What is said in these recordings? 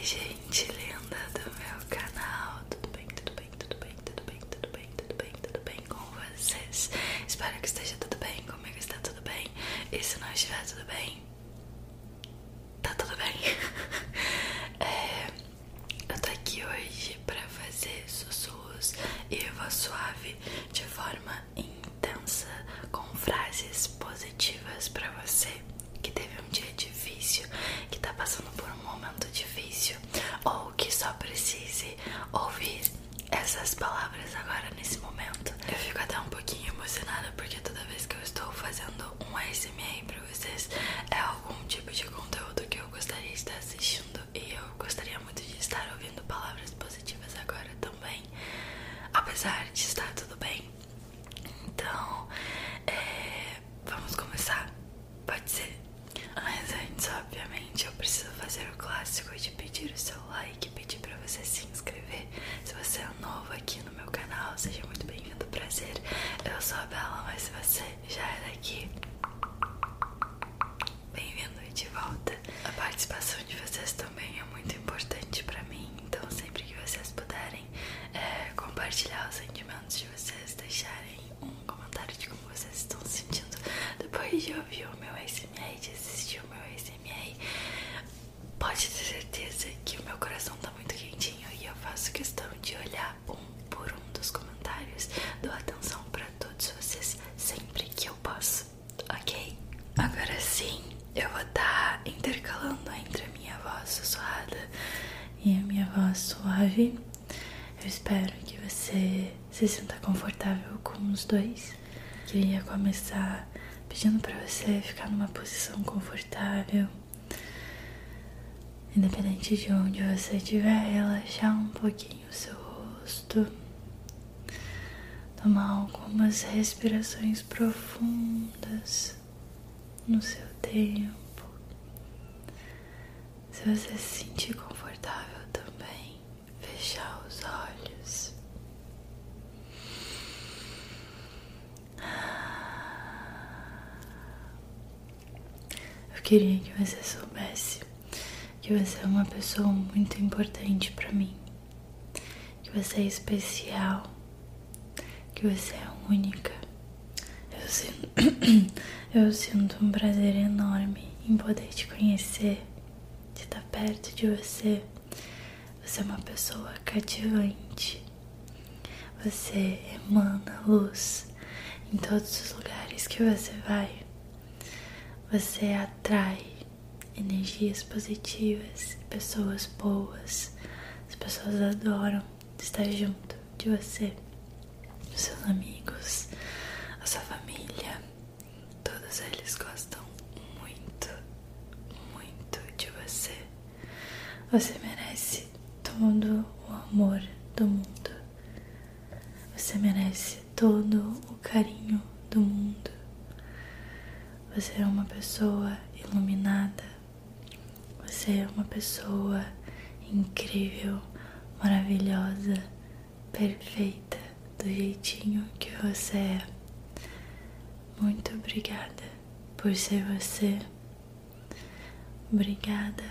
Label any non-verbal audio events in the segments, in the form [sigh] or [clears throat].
Oi, gente linda do meu canal. Tudo bem, tudo bem, tudo bem, tudo bem, tudo bem, tudo bem, tudo bem com vocês? Espero que esteja tudo bem. Comigo está tudo bem. E se não estiver tudo bem, tá tudo bem. É, eu tô aqui hoje pra fazer sussurros e voz suave de forma intensa, com frases positivas pra você que teve um dia difícil, que tá passando por um momento difícil, ou que só precise ouvir essas palavras agora nesse momento. Eu fico até um pouquinho emocionada porque toda vez que eu estou fazendo um ASMR pra vocês é algum tipo de conteúdo que eu gostaria de estar assistindo e eu gostaria muito de estar ouvindo palavras positivas agora também, apesar de estar tudo bem. Então, é, vamos começar? Pode ser? Mas antes, obviamente, eu preciso fazer o clássico de pedir o seu like, pedir pra você se inscrever. Se você é novo aqui no meu canal, seja muito bem-vindo, prazer. Eu sou a Bela, mas se você já é daqui, bem-vindo de volta. A participação de vocês também é muito importante pra mim, então sempre que vocês puderem é, compartilhar os sentimentos de vocês, deixarem um comentário de como vocês estão se sentindo depois de ouvir o meu ASMR, de assistir o meu ASMR, pode ter certeza que o meu coração tá muito quentinho e eu faço questão de olhar um por um dos comentários. Dou atenção pra todos vocês sempre que eu posso, ok? Agora sim, eu vou estar intercalando entre a minha voz sussurrada e a minha voz suave. Eu espero que você se sinta os dois. Queria começar pedindo para você ficar numa posição confortável. Independente de onde você estiver, relaxar um pouquinho o seu rosto. Tomar algumas respirações profundas no seu tempo. Se você se sentir confortável também, fechar os olhos. Eu queria que você soubesse que você é uma pessoa muito importante para mim, que você é especial, que você é única. Eu sinto, [clears throat] eu sinto um prazer enorme em poder te conhecer, de estar perto de você. Você é uma pessoa cativante. Você emana luz em todos os lugares que você vai. Você atrai energias positivas, pessoas boas. As pessoas adoram estar junto de você, os seus amigos, a sua família. Todos eles gostam muito, muito de você. Você merece todo o amor do mundo. Você merece todo o carinho do mundo. Você é uma pessoa iluminada. Você é uma pessoa incrível, maravilhosa, perfeita do jeitinho que você é. Muito obrigada por ser você. Obrigada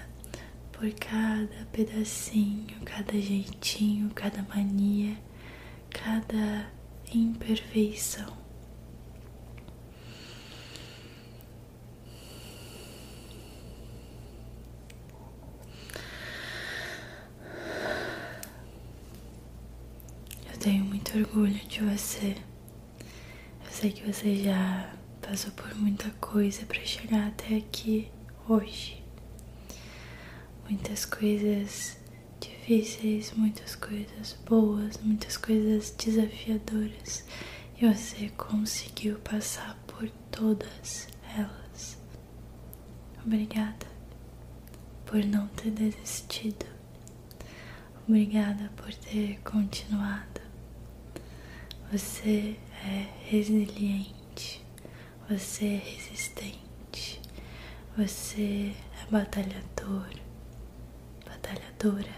por cada pedacinho, cada jeitinho, cada mania, cada imperfeição. Eu tenho muito orgulho de você. Eu sei que você já passou por muita coisa para chegar até aqui hoje. Muitas coisas difíceis, muitas coisas boas, muitas coisas desafiadoras. E você conseguiu passar por todas elas. Obrigada por não ter desistido. Obrigada por ter continuado. Você é resiliente, você é resistente, você é batalhador, batalhadora.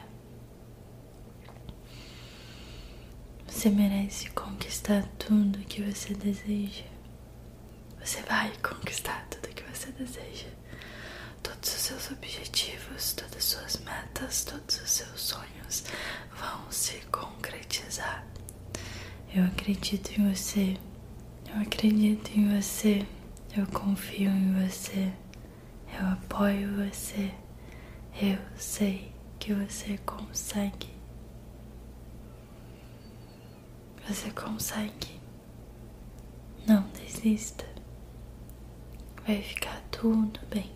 Você merece conquistar tudo que você deseja. Você vai conquistar tudo que você deseja. Todos os seus objetivos, todas as suas metas todos os seus sonhos vão se concretizar. Eu acredito em você. Eu acredito em você. Eu confio em você. Eu apoio você. Eu sei que você consegue. Você consegue. Não desista. Vai ficar tudo bem.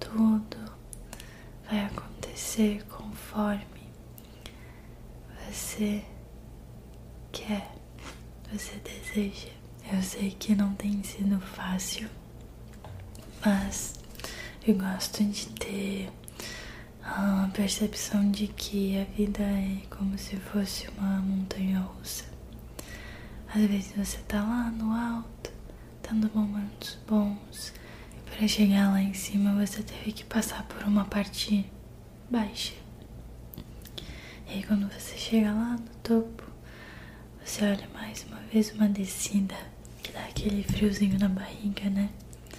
Tudo vai acontecer conforme você quer, você deseja. Eu sei que não tem sido fácil, mas eu gosto de ter a percepção de que a vida é como se fosse uma montanha russa. Às vezes você tá lá no alto, tendo momentos bons, e para chegar lá em cima você teve que passar por uma parte baixa. E aí quando você chega lá no topo, você olha mais uma vez uma descida que dá aquele friozinho na barriga, né?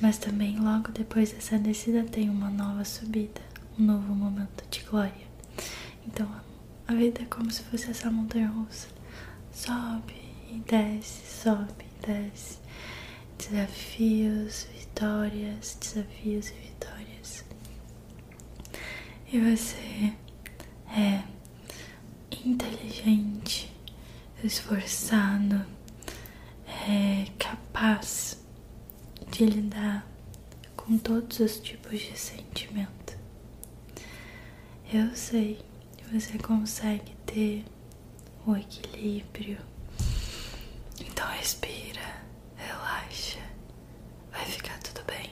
Mas também logo depois dessa descida tem uma nova subida, um novo momento de glória. Então a vida é como se fosse essa montanha russa. Sobe e desce, sobe e desce. Desafios, vitórias, desafios e vitórias. E você é inteligente, esforçado, é capaz de lidar com todos os tipos de sentimento. Eu sei que você consegue ter o equilíbrio. Então respira, relaxa, vai ficar tudo bem.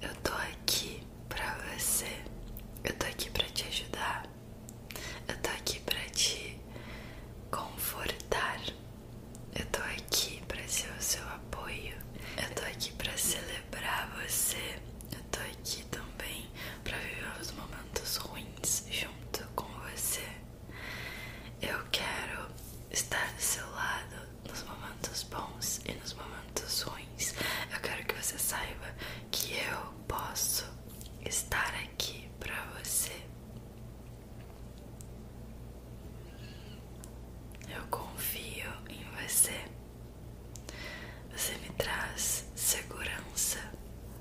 Eu tô aqui pra você. Eu tô aqui pra te ajudar. Eu tô aqui pra te confortar. Eu tô aqui pra ser o seu apoio. Eu tô aqui pra celebrar você. Eu tô aqui também pra viver os momentos ruins junto com você. Eu quero estar do seu lado nos momentos bons e nos momentos ruins. Eu quero que você saiba que eu posso estar aqui pra você. Eu confio em você. Você me traz segurança.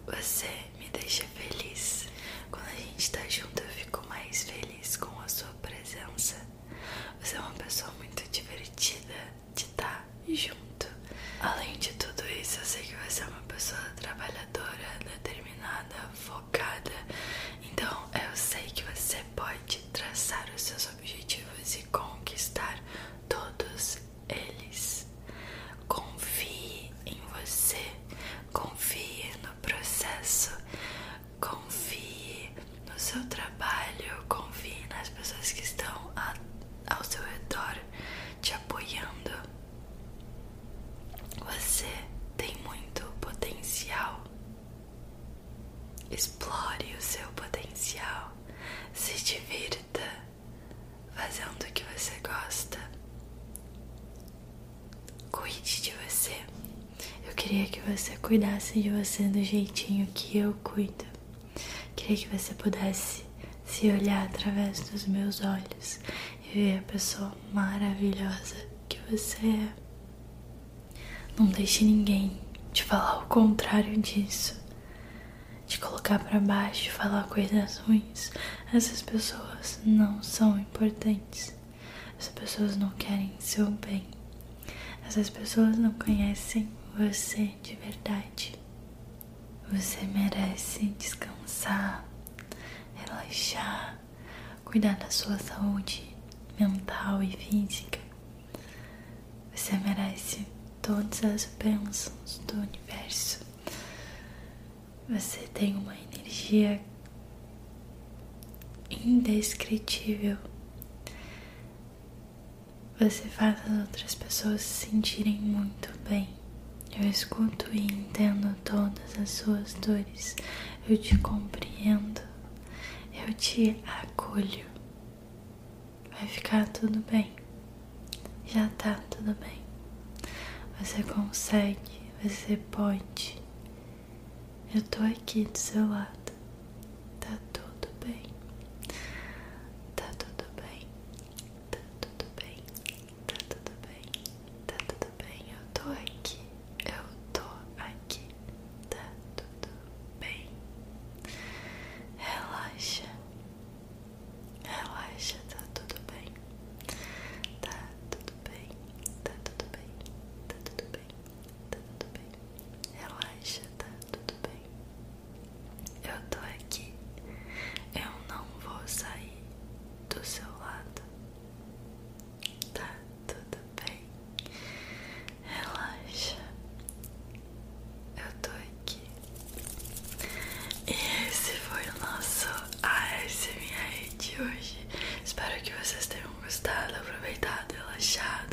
Você me deixa feliz. Quando a gente tá junto, eu fico mais feliz com a sua presença. Você é uma pessoa muito divertida de estar junto. Além de tudo isso, eu sei que você é uma pessoa trabalhadora, determinada, focada. Então, eu sei que você pode traçar os seus objetivos e conquistar todos eles. Confie em você, confie no processo, confie no seu trabalho, confie nas pessoas que estão a, ao seu redor te apoiando. Você tem muito potencial. Explore o seu potencial. Se divirta fazendo o que você gosta. Cuide de você. Eu queria que você cuidasse de você do jeitinho que eu cuido. Queria que você pudesse se olhar através dos meus olhos e ver a pessoa maravilhosa que você é. Não deixe ninguém te falar o contrário disso. Te colocar para baixo, falar coisas ruins. Essas pessoas não são importantes. Essas pessoas não querem seu bem. Essas pessoas não conhecem você de verdade. Você merece descansar, relaxar, cuidar da sua saúde mental e física. Você merece todas as bênçãos do universo. Você tem uma energia indescritível. Você faz as outras pessoas se sentirem muito bem. Eu escuto e entendo todas as suas dores. Eu te compreendo. Eu te acolho. Vai ficar tudo bem. Já tá tudo bem. Você consegue, você pode. Eu tô aqui do seu lado. gostado, aproveitado, relaxado.